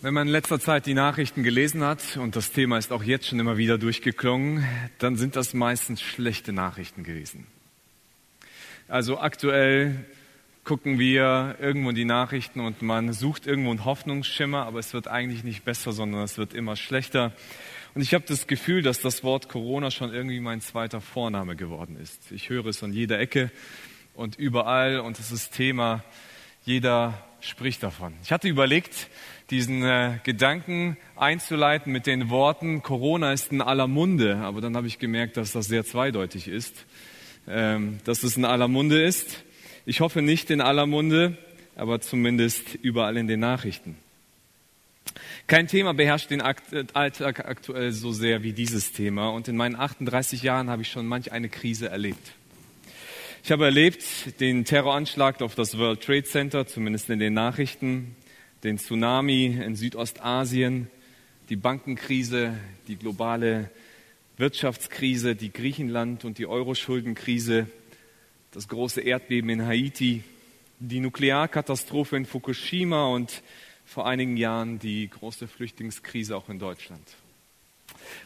Wenn man in letzter Zeit die Nachrichten gelesen hat, und das Thema ist auch jetzt schon immer wieder durchgeklungen, dann sind das meistens schlechte Nachrichten gewesen. Also aktuell gucken wir irgendwo in die Nachrichten und man sucht irgendwo einen Hoffnungsschimmer, aber es wird eigentlich nicht besser, sondern es wird immer schlechter. Und ich habe das Gefühl, dass das Wort Corona schon irgendwie mein zweiter Vorname geworden ist. Ich höre es an jeder Ecke und überall und es ist Thema. Jeder spricht davon. Ich hatte überlegt, diesen äh, Gedanken einzuleiten mit den Worten, Corona ist in aller Munde. Aber dann habe ich gemerkt, dass das sehr zweideutig ist, ähm, dass es in aller Munde ist. Ich hoffe nicht in aller Munde, aber zumindest überall in den Nachrichten. Kein Thema beherrscht den Alltag aktuell so sehr wie dieses Thema. Und in meinen 38 Jahren habe ich schon manch eine Krise erlebt. Ich habe erlebt den Terroranschlag auf das World Trade Center, zumindest in den Nachrichten den Tsunami in Südostasien, die Bankenkrise, die globale Wirtschaftskrise, die Griechenland- und die Euro-Schuldenkrise, das große Erdbeben in Haiti, die Nuklearkatastrophe in Fukushima und vor einigen Jahren die große Flüchtlingskrise auch in Deutschland.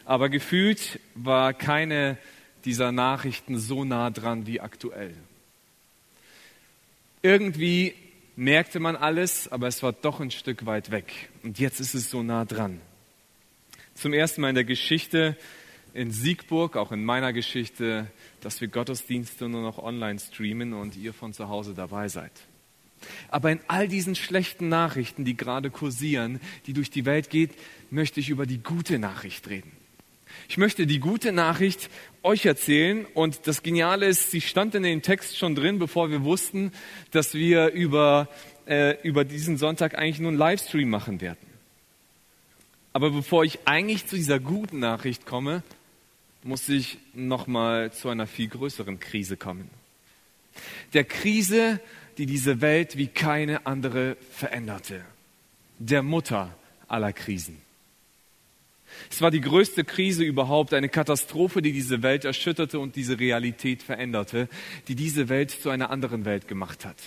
Aber gefühlt war keine dieser Nachrichten so nah dran wie aktuell. Irgendwie merkte man alles, aber es war doch ein Stück weit weg. Und jetzt ist es so nah dran. Zum ersten Mal in der Geschichte in Siegburg, auch in meiner Geschichte, dass wir Gottesdienste nur noch online streamen und ihr von zu Hause dabei seid. Aber in all diesen schlechten Nachrichten, die gerade kursieren, die durch die Welt geht, möchte ich über die gute Nachricht reden. Ich möchte die gute Nachricht euch erzählen und das Geniale ist, sie stand in dem Text schon drin, bevor wir wussten, dass wir über, äh, über diesen Sonntag eigentlich nur einen Livestream machen werden. Aber bevor ich eigentlich zu dieser guten Nachricht komme, muss ich nochmal zu einer viel größeren Krise kommen. Der Krise, die diese Welt wie keine andere veränderte. Der Mutter aller Krisen. Es war die größte Krise überhaupt, eine Katastrophe, die diese Welt erschütterte und diese Realität veränderte, die diese Welt zu einer anderen Welt gemacht hat.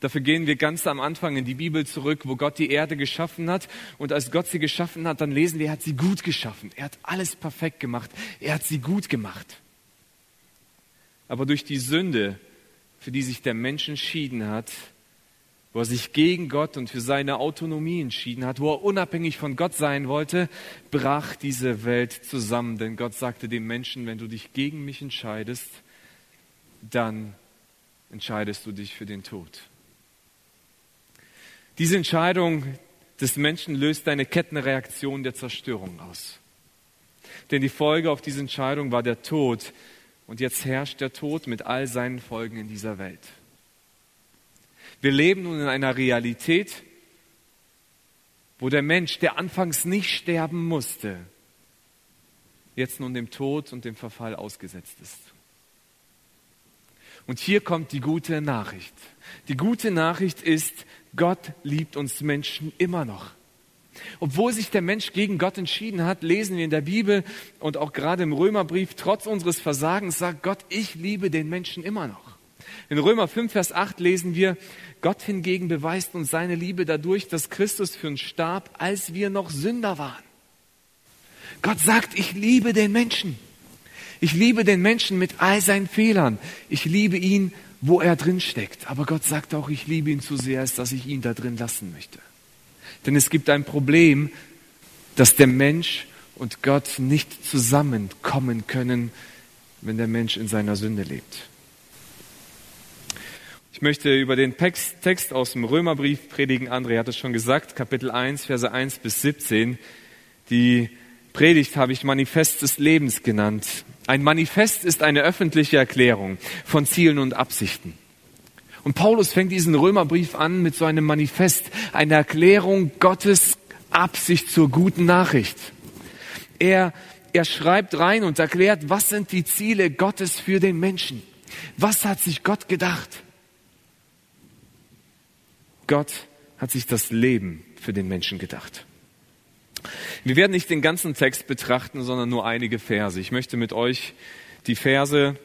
Dafür gehen wir ganz am Anfang in die Bibel zurück, wo Gott die Erde geschaffen hat. Und als Gott sie geschaffen hat, dann lesen wir, er hat sie gut geschaffen. Er hat alles perfekt gemacht. Er hat sie gut gemacht. Aber durch die Sünde, für die sich der Mensch entschieden hat, wo er sich gegen Gott und für seine Autonomie entschieden hat, wo er unabhängig von Gott sein wollte, brach diese Welt zusammen. Denn Gott sagte dem Menschen, wenn du dich gegen mich entscheidest, dann entscheidest du dich für den Tod. Diese Entscheidung des Menschen löst eine Kettenreaktion der Zerstörung aus. Denn die Folge auf diese Entscheidung war der Tod. Und jetzt herrscht der Tod mit all seinen Folgen in dieser Welt. Wir leben nun in einer Realität, wo der Mensch, der anfangs nicht sterben musste, jetzt nun dem Tod und dem Verfall ausgesetzt ist. Und hier kommt die gute Nachricht. Die gute Nachricht ist, Gott liebt uns Menschen immer noch. Obwohl sich der Mensch gegen Gott entschieden hat, lesen wir in der Bibel und auch gerade im Römerbrief, trotz unseres Versagens sagt Gott, ich liebe den Menschen immer noch. In Römer 5, Vers 8 lesen wir, Gott hingegen beweist uns seine Liebe dadurch, dass Christus für uns starb, als wir noch Sünder waren. Gott sagt, ich liebe den Menschen. Ich liebe den Menschen mit all seinen Fehlern. Ich liebe ihn, wo er drin steckt. Aber Gott sagt auch, ich liebe ihn zu sehr, als dass ich ihn da drin lassen möchte. Denn es gibt ein Problem, dass der Mensch und Gott nicht zusammenkommen können, wenn der Mensch in seiner Sünde lebt. Ich möchte über den Text aus dem Römerbrief predigen. André hat es schon gesagt, Kapitel 1, Verse 1 bis 17. Die Predigt habe ich Manifest des Lebens genannt. Ein Manifest ist eine öffentliche Erklärung von Zielen und Absichten. Und Paulus fängt diesen Römerbrief an mit so einem Manifest, einer Erklärung Gottes Absicht zur guten Nachricht. Er, er schreibt rein und erklärt, was sind die Ziele Gottes für den Menschen? Was hat sich Gott gedacht? Gott hat sich das Leben für den Menschen gedacht. Wir werden nicht den ganzen Text betrachten, sondern nur einige Verse. Ich möchte mit euch die Verse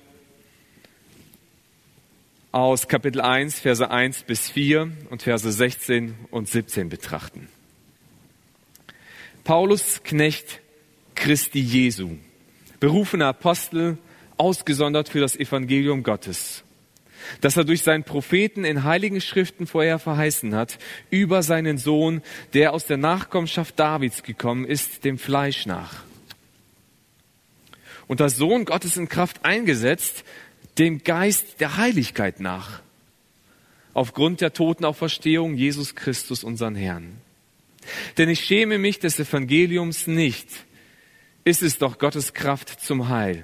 aus Kapitel 1, Verse 1 bis 4 und Verse 16 und 17 betrachten. Paulus, Knecht Christi Jesu, berufener Apostel, ausgesondert für das Evangelium Gottes, das er durch seinen Propheten in heiligen Schriften vorher verheißen hat, über seinen Sohn, der aus der Nachkommenschaft Davids gekommen ist, dem Fleisch nach. Und das Sohn Gottes in Kraft eingesetzt, dem Geist der Heiligkeit nach, aufgrund der Totenauferstehung Jesus Christus, unseren Herrn. Denn ich schäme mich des Evangeliums nicht, ist es doch Gottes Kraft zum Heil.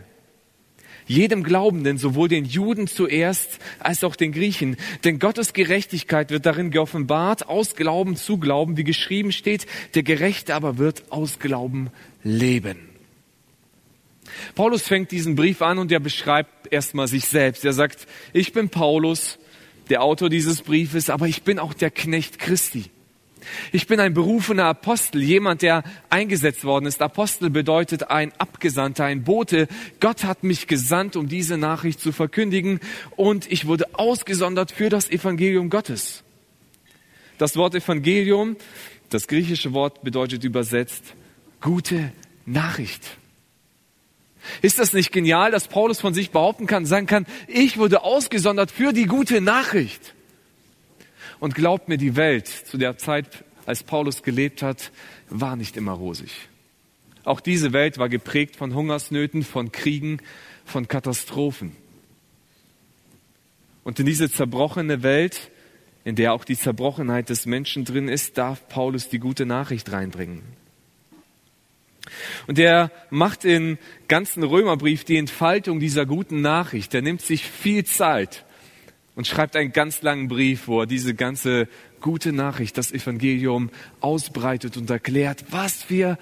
Jedem Glaubenden, sowohl den Juden zuerst als auch den Griechen. Denn Gottes Gerechtigkeit wird darin geoffenbart, aus Glauben zu Glauben, wie geschrieben steht, der Gerechte aber wird aus Glauben leben. Paulus fängt diesen Brief an und er beschreibt erstmal sich selbst. Er sagt, ich bin Paulus, der Autor dieses Briefes, aber ich bin auch der Knecht Christi. Ich bin ein berufener Apostel, jemand, der eingesetzt worden ist. Apostel bedeutet ein Abgesandter, ein Bote. Gott hat mich gesandt, um diese Nachricht zu verkündigen und ich wurde ausgesondert für das Evangelium Gottes. Das Wort Evangelium, das griechische Wort bedeutet übersetzt gute Nachricht. Ist das nicht genial, dass Paulus von sich behaupten kann, sagen kann, ich wurde ausgesondert für die gute Nachricht? Und glaubt mir, die Welt zu der Zeit, als Paulus gelebt hat, war nicht immer rosig. Auch diese Welt war geprägt von Hungersnöten, von Kriegen, von Katastrophen. Und in diese zerbrochene Welt, in der auch die Zerbrochenheit des Menschen drin ist, darf Paulus die gute Nachricht reinbringen. Und er macht im ganzen Römerbrief die Entfaltung dieser guten Nachricht. Er nimmt sich viel Zeit und schreibt einen ganz langen Brief, wo er diese ganze gute Nachricht, das Evangelium ausbreitet und erklärt, was für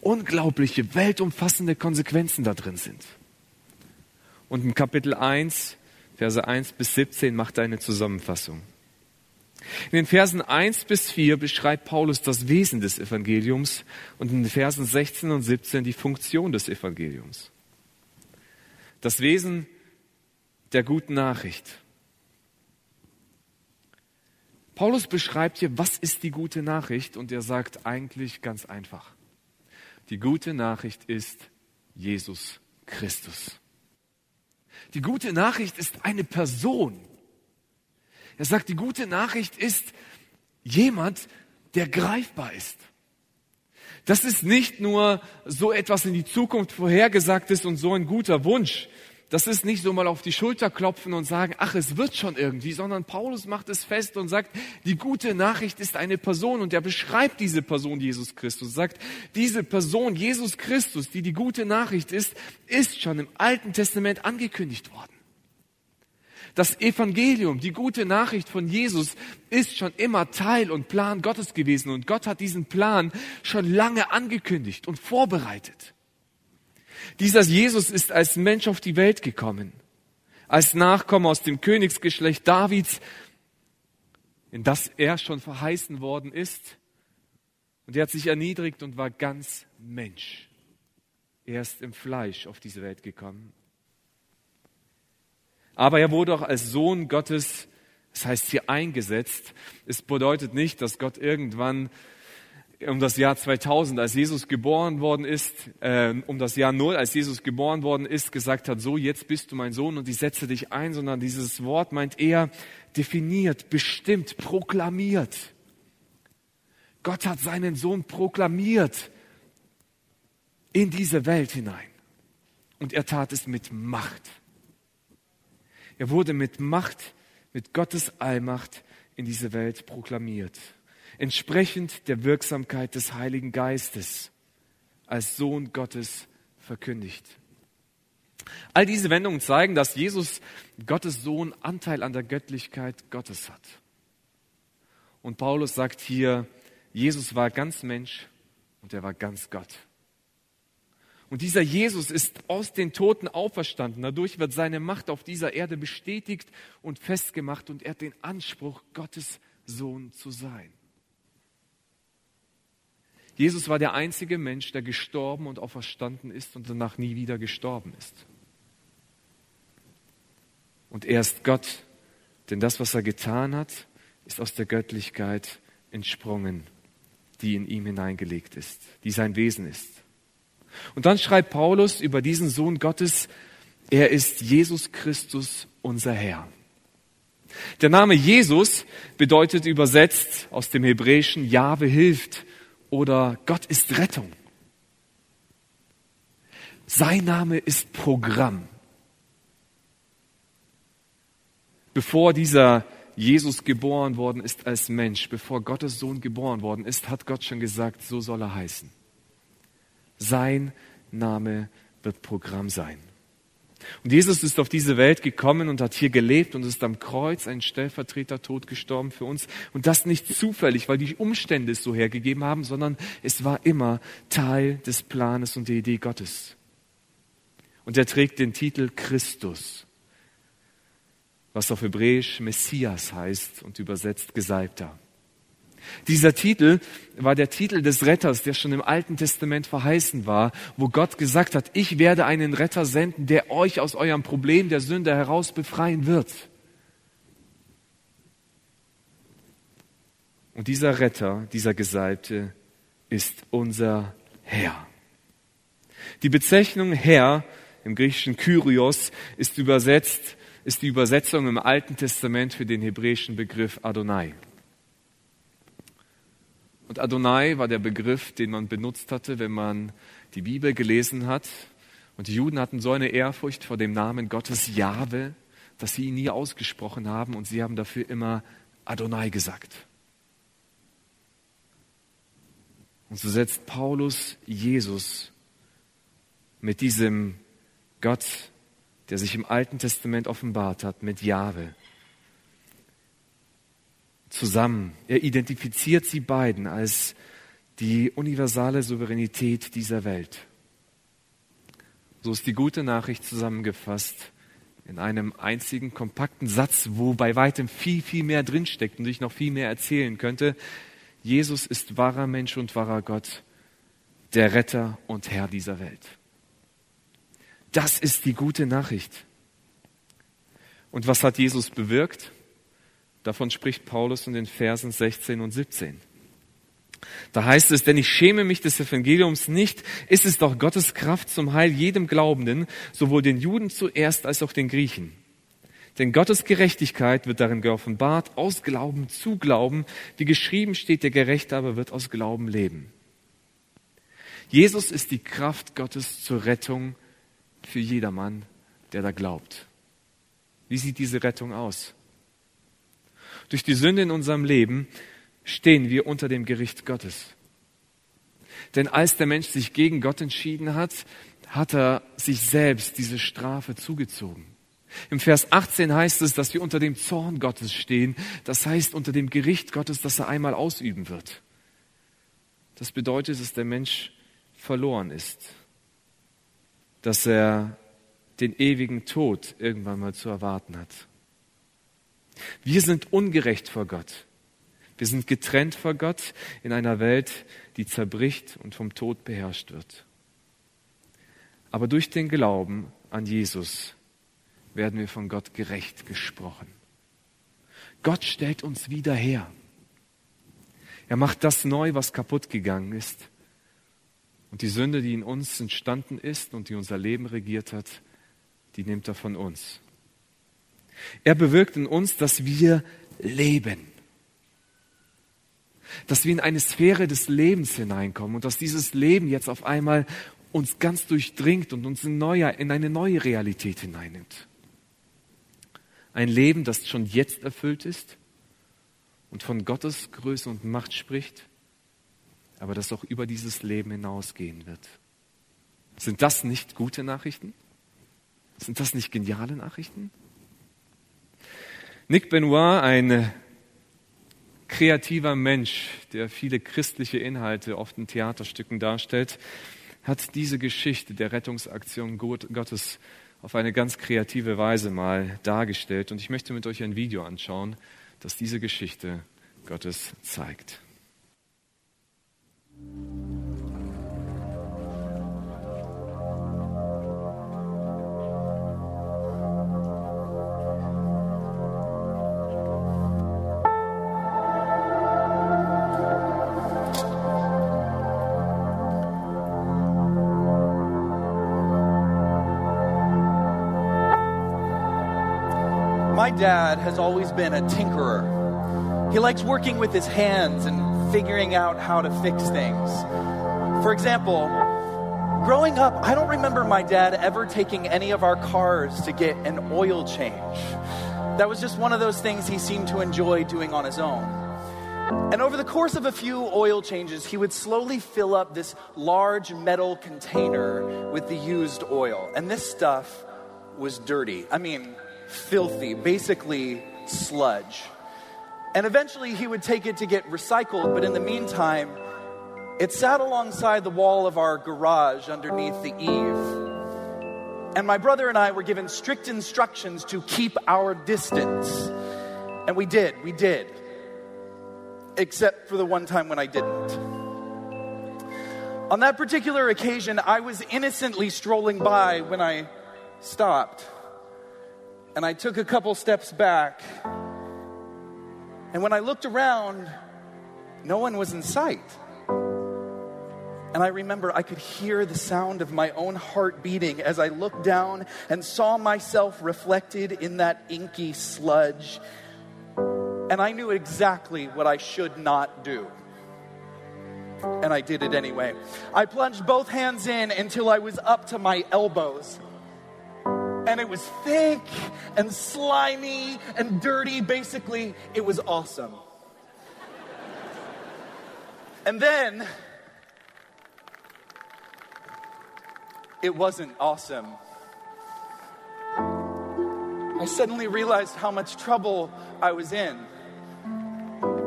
unglaubliche, weltumfassende Konsequenzen da drin sind. Und im Kapitel 1, Verse 1 bis 17 macht er eine Zusammenfassung. In den Versen 1 bis 4 beschreibt Paulus das Wesen des Evangeliums und in den Versen 16 und 17 die Funktion des Evangeliums. Das Wesen der guten Nachricht. Paulus beschreibt hier, was ist die gute Nachricht und er sagt eigentlich ganz einfach. Die gute Nachricht ist Jesus Christus. Die gute Nachricht ist eine Person. Er sagt, die gute Nachricht ist jemand, der greifbar ist. Das ist nicht nur so etwas in die Zukunft vorhergesagtes und so ein guter Wunsch. Das ist nicht so mal auf die Schulter klopfen und sagen, ach, es wird schon irgendwie, sondern Paulus macht es fest und sagt, die gute Nachricht ist eine Person und er beschreibt diese Person Jesus Christus, sagt, diese Person Jesus Christus, die die gute Nachricht ist, ist schon im Alten Testament angekündigt worden. Das Evangelium, die gute Nachricht von Jesus ist schon immer Teil und Plan Gottes gewesen und Gott hat diesen Plan schon lange angekündigt und vorbereitet. Dieser Jesus ist als Mensch auf die Welt gekommen, als Nachkomme aus dem Königsgeschlecht Davids, in das er schon verheißen worden ist. Und er hat sich erniedrigt und war ganz Mensch. Er ist im Fleisch auf diese Welt gekommen. Aber er wurde auch als Sohn Gottes, das heißt hier eingesetzt. Es bedeutet nicht, dass Gott irgendwann um das Jahr 2000, als Jesus geboren worden ist, äh, um das Jahr Null, als Jesus geboren worden ist, gesagt hat, so jetzt bist du mein Sohn und ich setze dich ein, sondern dieses Wort meint eher definiert, bestimmt, proklamiert. Gott hat seinen Sohn proklamiert in diese Welt hinein. Und er tat es mit Macht. Er wurde mit Macht, mit Gottes Allmacht in diese Welt proklamiert. Entsprechend der Wirksamkeit des Heiligen Geistes als Sohn Gottes verkündigt. All diese Wendungen zeigen, dass Jesus, Gottes Sohn, Anteil an der Göttlichkeit Gottes hat. Und Paulus sagt hier, Jesus war ganz Mensch und er war ganz Gott. Und dieser Jesus ist aus den Toten auferstanden. Dadurch wird seine Macht auf dieser Erde bestätigt und festgemacht und er hat den Anspruch, Gottes Sohn zu sein. Jesus war der einzige Mensch, der gestorben und auferstanden ist und danach nie wieder gestorben ist. Und er ist Gott Denn das, was er getan hat, ist aus der Göttlichkeit entsprungen, die in ihm hineingelegt ist, die sein Wesen ist. Und dann schreibt Paulus über diesen Sohn Gottes, er ist Jesus Christus, unser Herr. Der Name Jesus bedeutet übersetzt aus dem Hebräischen Jahwe hilft oder Gott ist Rettung. Sein Name ist Programm. Bevor dieser Jesus geboren worden ist als Mensch, bevor Gottes Sohn geboren worden ist, hat Gott schon gesagt, so soll er heißen. Sein Name wird Programm sein. Und Jesus ist auf diese Welt gekommen und hat hier gelebt und ist am Kreuz ein Stellvertreter tot gestorben für uns. Und das nicht zufällig, weil die Umstände es so hergegeben haben, sondern es war immer Teil des Planes und der Idee Gottes. Und er trägt den Titel Christus, was auf Hebräisch Messias heißt und übersetzt Gesalbter. Dieser Titel war der Titel des Retters, der schon im Alten Testament verheißen war, wo Gott gesagt hat, ich werde einen Retter senden, der euch aus eurem Problem der Sünde heraus befreien wird. Und dieser Retter, dieser Gesalbte ist unser Herr. Die Bezeichnung Herr im griechischen Kyrios ist übersetzt, ist die Übersetzung im Alten Testament für den hebräischen Begriff Adonai. Und Adonai war der Begriff, den man benutzt hatte, wenn man die Bibel gelesen hat. Und die Juden hatten so eine Ehrfurcht vor dem Namen Gottes Jahwe, dass sie ihn nie ausgesprochen haben und sie haben dafür immer Adonai gesagt. Und so setzt Paulus Jesus mit diesem Gott, der sich im Alten Testament offenbart hat, mit Jahwe zusammen. Er identifiziert sie beiden als die universale Souveränität dieser Welt. So ist die gute Nachricht zusammengefasst in einem einzigen kompakten Satz, wo bei weitem viel, viel mehr drinsteckt und ich noch viel mehr erzählen könnte. Jesus ist wahrer Mensch und wahrer Gott, der Retter und Herr dieser Welt. Das ist die gute Nachricht. Und was hat Jesus bewirkt? Davon spricht Paulus in den Versen 16 und 17. Da heißt es, denn ich schäme mich des Evangeliums nicht, ist es doch Gottes Kraft zum Heil jedem Glaubenden, sowohl den Juden zuerst als auch den Griechen. Denn Gottes Gerechtigkeit wird darin geoffenbart, aus Glauben zu Glauben, wie geschrieben steht, der Gerechte aber wird aus Glauben leben. Jesus ist die Kraft Gottes zur Rettung für jedermann, der da glaubt. Wie sieht diese Rettung aus? Durch die Sünde in unserem Leben stehen wir unter dem Gericht Gottes. Denn als der Mensch sich gegen Gott entschieden hat, hat er sich selbst diese Strafe zugezogen. Im Vers 18 heißt es, dass wir unter dem Zorn Gottes stehen, das heißt unter dem Gericht Gottes, das er einmal ausüben wird. Das bedeutet, dass der Mensch verloren ist dass er den ewigen Tod irgendwann mal zu erwarten hat. Wir sind ungerecht vor Gott. Wir sind getrennt vor Gott in einer Welt, die zerbricht und vom Tod beherrscht wird. Aber durch den Glauben an Jesus werden wir von Gott gerecht gesprochen. Gott stellt uns wieder her. Er macht das neu, was kaputt gegangen ist. Und die Sünde, die in uns entstanden ist und die unser Leben regiert hat, die nimmt er von uns. Er bewirkt in uns, dass wir leben. Dass wir in eine Sphäre des Lebens hineinkommen und dass dieses Leben jetzt auf einmal uns ganz durchdringt und uns in, neuer, in eine neue Realität hineinnimmt. Ein Leben, das schon jetzt erfüllt ist und von Gottes Größe und Macht spricht aber das auch über dieses Leben hinausgehen wird. Sind das nicht gute Nachrichten? Sind das nicht geniale Nachrichten? Nick Benoit, ein kreativer Mensch, der viele christliche Inhalte oft in Theaterstücken darstellt, hat diese Geschichte der Rettungsaktion Gottes auf eine ganz kreative Weise mal dargestellt. Und ich möchte mit euch ein Video anschauen, das diese Geschichte Gottes zeigt. My dad has always been a tinkerer. He likes working with his hands and figuring out how to fix things. For example, growing up, I don't remember my dad ever taking any of our cars to get an oil change. That was just one of those things he seemed to enjoy doing on his own. And over the course of a few oil changes, he would slowly fill up this large metal container with the used oil. And this stuff was dirty. I mean, filthy, basically sludge. And eventually he would take it to get recycled, but in the meantime, it sat alongside the wall of our garage underneath the eave. And my brother and I were given strict instructions to keep our distance. And we did, we did. Except for the one time when I didn't. On that particular occasion, I was innocently strolling by when I stopped. And I took a couple steps back. And when I looked around, no one was in sight. And I remember I could hear the sound of my own heart beating as I looked down and saw myself reflected in that inky sludge. And I knew exactly what I should not do. And I did it anyway. I plunged both hands in until I was up to my elbows. And it was thick and slimy and dirty. Basically, it was awesome. And then it wasn't awesome. I suddenly realized how much trouble I was in.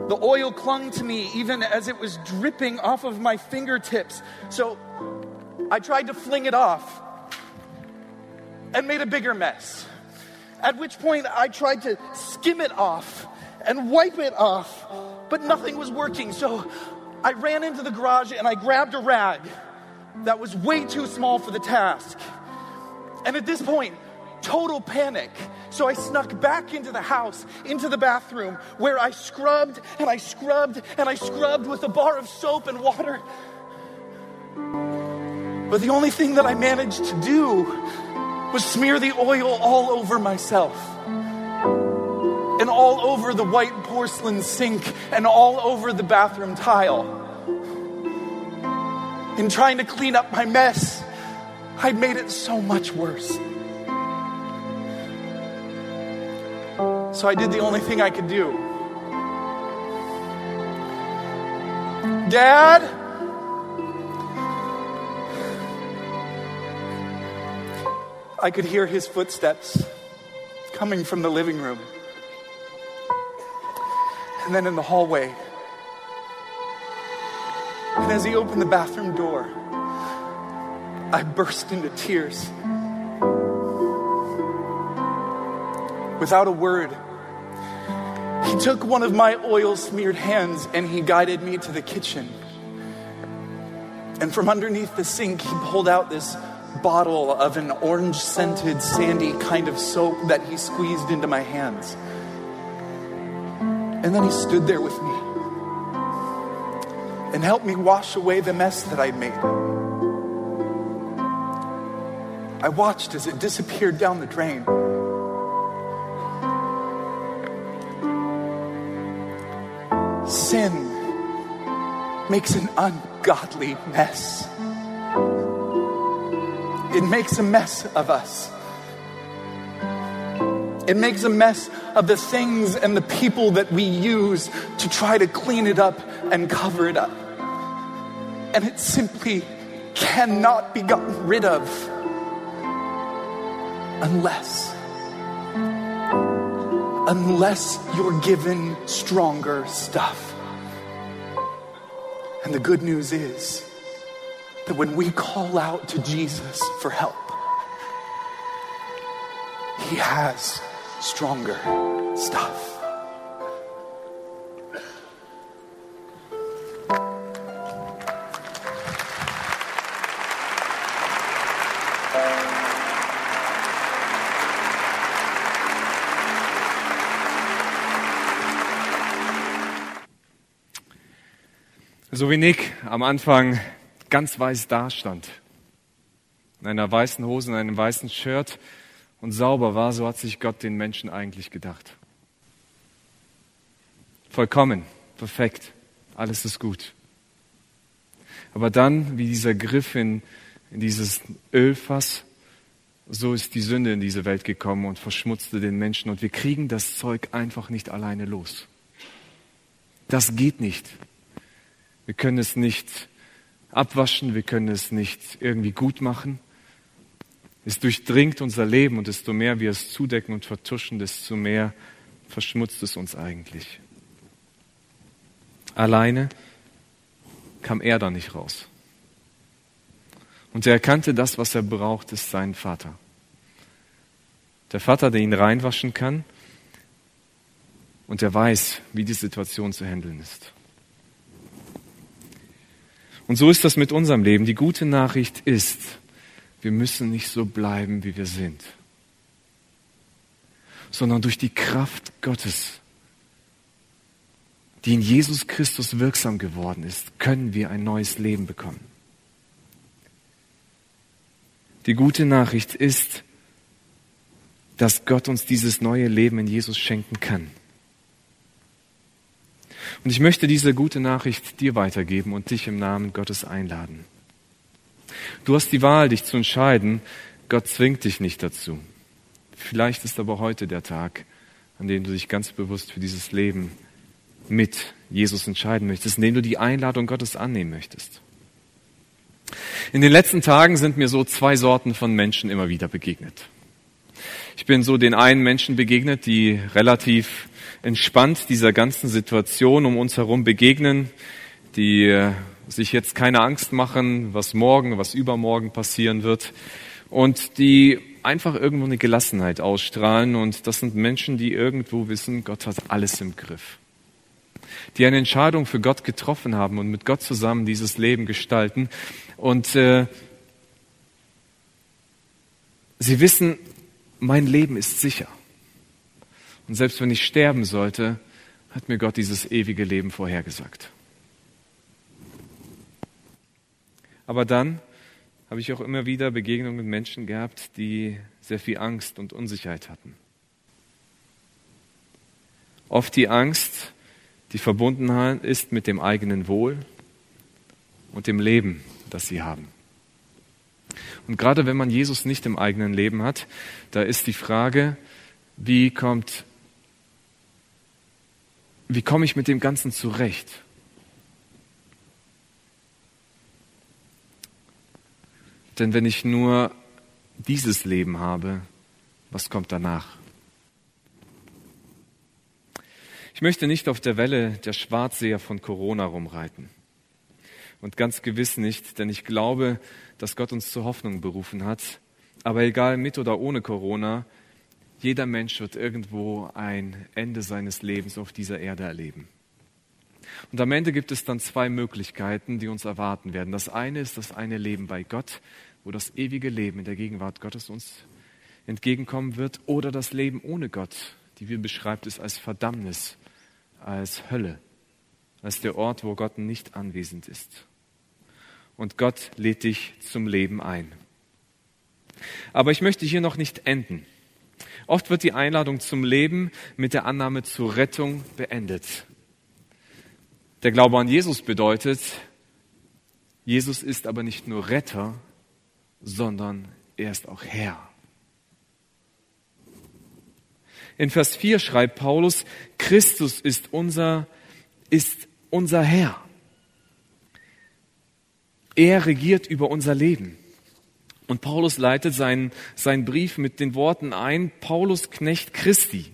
The oil clung to me even as it was dripping off of my fingertips. So I tried to fling it off and made a bigger mess. At which point I tried to skim it off and wipe it off, but nothing was working. So I ran into the garage and I grabbed a rag that was way too small for the task. And at this point, total panic. So I snuck back into the house, into the bathroom, where I scrubbed and I scrubbed and I scrubbed with a bar of soap and water. But the only thing that I managed to do was smear the oil all over myself. And all over the white porcelain sink and all over the bathroom tile in trying to clean up my mess, I'd made it so much worse. So I did the only thing I could do. Dad? I could hear his footsteps coming from the living room. And then in the hallway, and as he opened the bathroom door, I burst into tears. Without a word, he took one of my oil smeared hands and he guided me to the kitchen. And from underneath the sink, he pulled out this bottle of an orange scented, sandy kind of soap that he squeezed into my hands. And then he stood there with me and helped me wash away the mess that I'd made. I watched as it disappeared down the drain. Sin makes an ungodly mess. It makes a mess of us. It makes a mess of the things and the people that we use to try to clean it up and cover it up. And it simply cannot be gotten rid of unless unless you're given stronger stuff. And the good news is that when we call out to Jesus for help, He has stronger stuff. So wie Nick am Anfang ganz weiß dastand. In einer weißen Hose, in einem weißen Shirt und sauber war, so hat sich Gott den Menschen eigentlich gedacht. Vollkommen, perfekt, alles ist gut. Aber dann, wie dieser Griff in, in dieses Ölfass, so ist die Sünde in diese Welt gekommen und verschmutzte den Menschen. Und wir kriegen das Zeug einfach nicht alleine los. Das geht nicht. Wir können es nicht abwaschen, wir können es nicht irgendwie gut machen. Es durchdringt unser Leben und desto mehr wir es zudecken und vertuschen, desto mehr verschmutzt es uns eigentlich. Alleine kam er da nicht raus. Und er erkannte, das, was er braucht, ist sein Vater. Der Vater, der ihn reinwaschen kann und der weiß, wie die Situation zu handeln ist. Und so ist das mit unserem Leben. Die gute Nachricht ist, wir müssen nicht so bleiben, wie wir sind, sondern durch die Kraft Gottes, die in Jesus Christus wirksam geworden ist, können wir ein neues Leben bekommen. Die gute Nachricht ist, dass Gott uns dieses neue Leben in Jesus schenken kann. Und ich möchte diese gute Nachricht dir weitergeben und dich im Namen Gottes einladen. Du hast die Wahl, dich zu entscheiden. Gott zwingt dich nicht dazu. Vielleicht ist aber heute der Tag, an dem du dich ganz bewusst für dieses Leben mit Jesus entscheiden möchtest, in dem du die Einladung Gottes annehmen möchtest. In den letzten Tagen sind mir so zwei Sorten von Menschen immer wieder begegnet. Ich bin so den einen Menschen begegnet, die relativ entspannt dieser ganzen Situation um uns herum begegnen, die äh, sich jetzt keine Angst machen, was morgen, was übermorgen passieren wird und die einfach irgendwo eine Gelassenheit ausstrahlen und das sind Menschen, die irgendwo wissen, Gott hat alles im Griff. Die eine Entscheidung für Gott getroffen haben und mit Gott zusammen dieses Leben gestalten und äh, sie wissen, mein Leben ist sicher. Und selbst wenn ich sterben sollte, hat mir Gott dieses ewige Leben vorhergesagt. Aber dann habe ich auch immer wieder Begegnungen mit Menschen gehabt, die sehr viel Angst und Unsicherheit hatten. Oft die Angst, die verbunden ist mit dem eigenen Wohl und dem Leben, das sie haben. Und gerade wenn man Jesus nicht im eigenen Leben hat, da ist die Frage, wie kommt, wie komme ich mit dem Ganzen zurecht? Denn wenn ich nur dieses Leben habe, was kommt danach? Ich möchte nicht auf der Welle der Schwarzseher von Corona rumreiten. Und ganz gewiss nicht, denn ich glaube, dass Gott uns zur Hoffnung berufen hat. Aber egal mit oder ohne Corona, jeder Mensch wird irgendwo ein Ende seines Lebens auf dieser Erde erleben. Und am Ende gibt es dann zwei Möglichkeiten, die uns erwarten werden. Das eine ist das eine Leben bei Gott wo das ewige Leben in der Gegenwart Gottes uns entgegenkommen wird, oder das Leben ohne Gott. Die Bibel beschreibt es als Verdammnis, als Hölle, als der Ort, wo Gott nicht anwesend ist. Und Gott lädt dich zum Leben ein. Aber ich möchte hier noch nicht enden. Oft wird die Einladung zum Leben mit der Annahme zur Rettung beendet. Der Glaube an Jesus bedeutet, Jesus ist aber nicht nur Retter, sondern er ist auch Herr. In Vers 4 schreibt Paulus, Christus ist unser, ist unser Herr. Er regiert über unser Leben. Und Paulus leitet seinen, seinen Brief mit den Worten ein, Paulus Knecht Christi.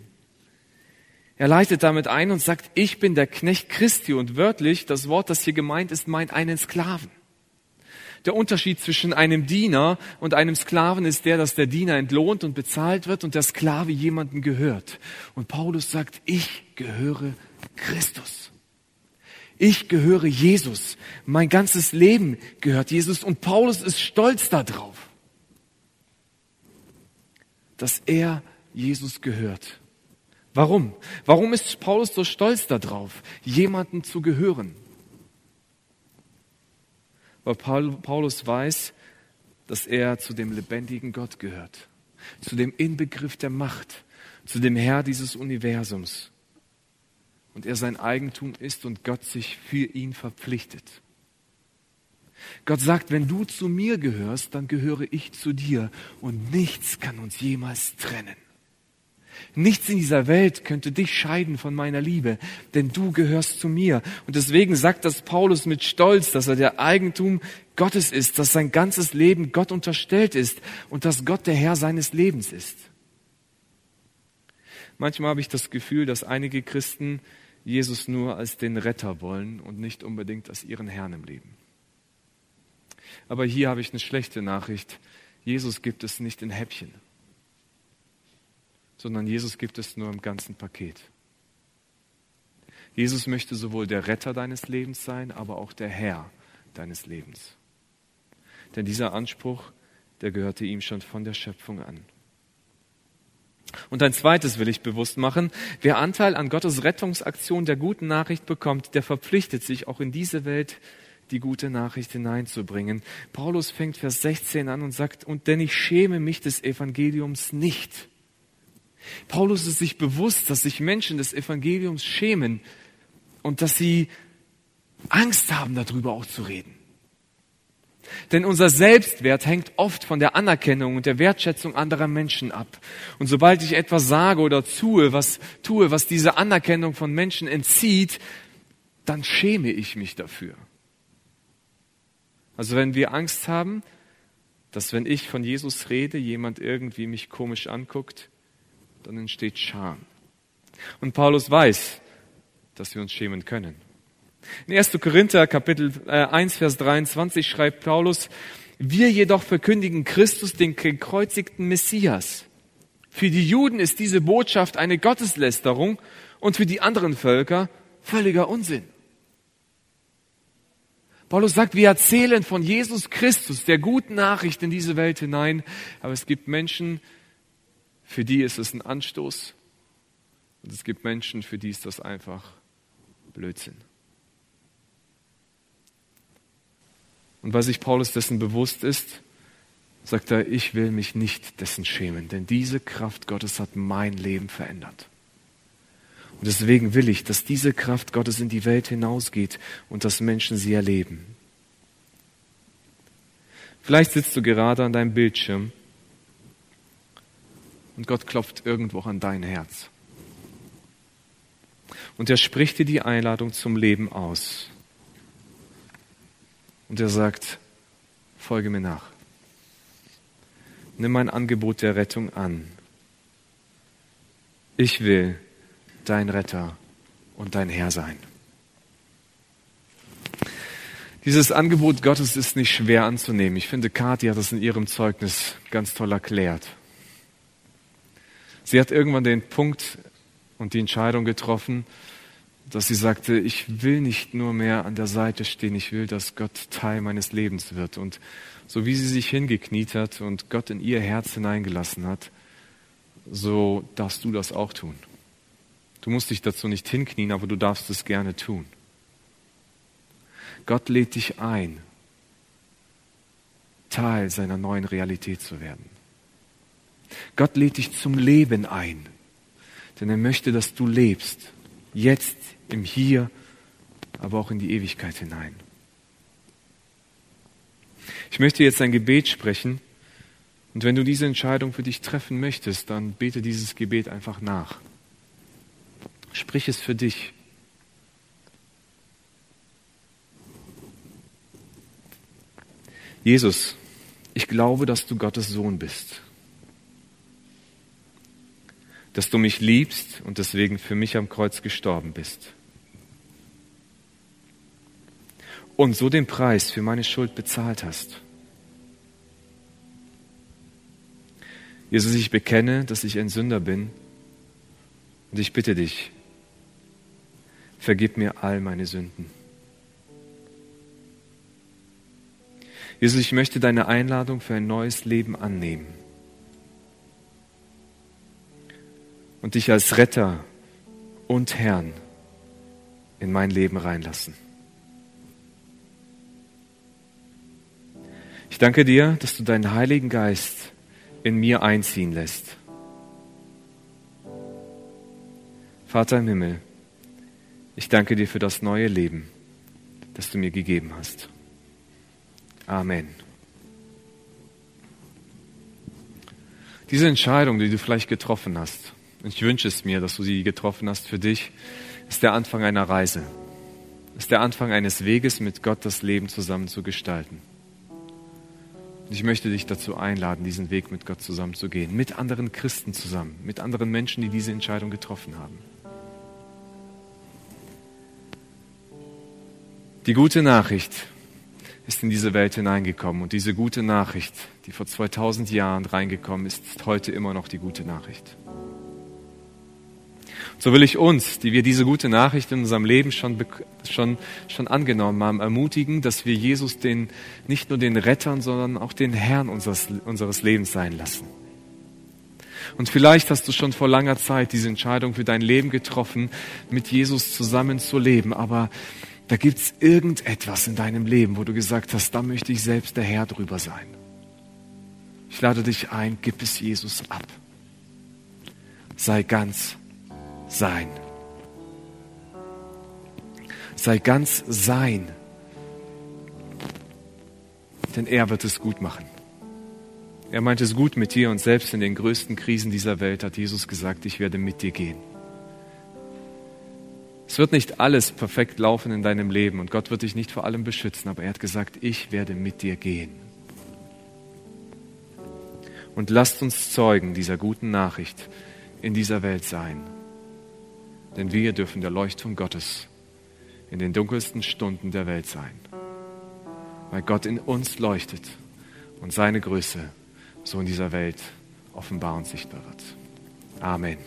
Er leitet damit ein und sagt, ich bin der Knecht Christi. Und wörtlich, das Wort, das hier gemeint ist, meint einen Sklaven. Der Unterschied zwischen einem Diener und einem Sklaven ist der, dass der Diener entlohnt und bezahlt wird und der Sklave jemandem gehört. Und Paulus sagt, ich gehöre Christus. Ich gehöre Jesus. Mein ganzes Leben gehört Jesus und Paulus ist stolz darauf, dass er Jesus gehört. Warum? Warum ist Paulus so stolz darauf, jemandem zu gehören? weil Paulus weiß, dass er zu dem lebendigen Gott gehört. zu dem Inbegriff der Macht, zu dem Herr dieses Universums. Und er sein Eigentum ist und Gott sich für ihn verpflichtet. Gott sagt, wenn du zu mir gehörst, dann gehöre ich zu dir und nichts kann uns jemals trennen. Nichts in dieser Welt könnte dich scheiden von meiner Liebe, denn du gehörst zu mir. Und deswegen sagt das Paulus mit Stolz, dass er der Eigentum Gottes ist, dass sein ganzes Leben Gott unterstellt ist und dass Gott der Herr seines Lebens ist. Manchmal habe ich das Gefühl, dass einige Christen Jesus nur als den Retter wollen und nicht unbedingt als ihren Herrn im Leben. Aber hier habe ich eine schlechte Nachricht. Jesus gibt es nicht in Häppchen sondern Jesus gibt es nur im ganzen Paket. Jesus möchte sowohl der Retter deines Lebens sein, aber auch der Herr deines Lebens. Denn dieser Anspruch, der gehörte ihm schon von der Schöpfung an. Und ein zweites will ich bewusst machen. Wer Anteil an Gottes Rettungsaktion der guten Nachricht bekommt, der verpflichtet sich auch in diese Welt die gute Nachricht hineinzubringen. Paulus fängt Vers 16 an und sagt, und denn ich schäme mich des Evangeliums nicht. Paulus ist sich bewusst, dass sich Menschen des Evangeliums schämen und dass sie Angst haben, darüber auch zu reden. Denn unser Selbstwert hängt oft von der Anerkennung und der Wertschätzung anderer Menschen ab. Und sobald ich etwas sage oder tue, was tue, was diese Anerkennung von Menschen entzieht, dann schäme ich mich dafür. Also wenn wir Angst haben, dass wenn ich von Jesus rede, jemand irgendwie mich komisch anguckt, dann entsteht Scham. Und Paulus weiß, dass wir uns schämen können. In 1. Korinther Kapitel 1, äh, Vers 23 schreibt Paulus, wir jedoch verkündigen Christus, den gekreuzigten Messias. Für die Juden ist diese Botschaft eine Gotteslästerung und für die anderen Völker völliger Unsinn. Paulus sagt, wir erzählen von Jesus Christus, der guten Nachricht in diese Welt hinein, aber es gibt Menschen, für die ist es ein Anstoß. Und es gibt Menschen, für die ist das einfach Blödsinn. Und weil sich Paulus dessen bewusst ist, sagt er, ich will mich nicht dessen schämen, denn diese Kraft Gottes hat mein Leben verändert. Und deswegen will ich, dass diese Kraft Gottes in die Welt hinausgeht und dass Menschen sie erleben. Vielleicht sitzt du gerade an deinem Bildschirm und Gott klopft irgendwo an dein Herz. Und er spricht dir die Einladung zum Leben aus. Und er sagt, folge mir nach. Nimm mein Angebot der Rettung an. Ich will dein Retter und dein Herr sein. Dieses Angebot Gottes ist nicht schwer anzunehmen. Ich finde, Kathi hat das in ihrem Zeugnis ganz toll erklärt. Sie hat irgendwann den Punkt und die Entscheidung getroffen, dass sie sagte, ich will nicht nur mehr an der Seite stehen, ich will, dass Gott Teil meines Lebens wird. Und so wie sie sich hingekniet hat und Gott in ihr Herz hineingelassen hat, so darfst du das auch tun. Du musst dich dazu nicht hinknien, aber du darfst es gerne tun. Gott lädt dich ein, Teil seiner neuen Realität zu werden. Gott lädt dich zum Leben ein, denn er möchte, dass du lebst, jetzt im Hier, aber auch in die Ewigkeit hinein. Ich möchte jetzt ein Gebet sprechen und wenn du diese Entscheidung für dich treffen möchtest, dann bete dieses Gebet einfach nach. Sprich es für dich. Jesus, ich glaube, dass du Gottes Sohn bist dass du mich liebst und deswegen für mich am Kreuz gestorben bist. Und so den Preis für meine Schuld bezahlt hast. Jesus, ich bekenne, dass ich ein Sünder bin und ich bitte dich, vergib mir all meine Sünden. Jesus, ich möchte deine Einladung für ein neues Leben annehmen. und dich als Retter und Herrn in mein Leben reinlassen. Ich danke dir, dass du deinen Heiligen Geist in mir einziehen lässt. Vater im Himmel, ich danke dir für das neue Leben, das du mir gegeben hast. Amen. Diese Entscheidung, die du vielleicht getroffen hast, und ich wünsche es mir, dass du sie getroffen hast für dich, ist der Anfang einer Reise, ist der Anfang eines Weges, mit Gott das Leben zusammen zu gestalten. Und ich möchte dich dazu einladen, diesen Weg mit Gott zusammen zu gehen, mit anderen Christen zusammen, mit anderen Menschen, die diese Entscheidung getroffen haben. Die gute Nachricht ist in diese Welt hineingekommen und diese gute Nachricht, die vor 2000 Jahren reingekommen ist, ist heute immer noch die gute Nachricht. So will ich uns, die wir diese gute Nachricht in unserem Leben schon, schon, schon angenommen haben, ermutigen, dass wir Jesus den, nicht nur den Rettern, sondern auch den Herrn unseres, unseres Lebens sein lassen. Und vielleicht hast du schon vor langer Zeit diese Entscheidung für dein Leben getroffen, mit Jesus zusammen zu leben, aber da gibt's irgendetwas in deinem Leben, wo du gesagt hast, da möchte ich selbst der Herr drüber sein. Ich lade dich ein, gib es Jesus ab. Sei ganz sein. Sei ganz sein. Denn er wird es gut machen. Er meint es gut mit dir und selbst in den größten Krisen dieser Welt hat Jesus gesagt, ich werde mit dir gehen. Es wird nicht alles perfekt laufen in deinem Leben und Gott wird dich nicht vor allem beschützen, aber er hat gesagt, ich werde mit dir gehen. Und lasst uns Zeugen dieser guten Nachricht in dieser Welt sein. Denn wir dürfen der Leuchtturm Gottes in den dunkelsten Stunden der Welt sein. Weil Gott in uns leuchtet und seine Größe so in dieser Welt offenbar und sichtbar wird. Amen.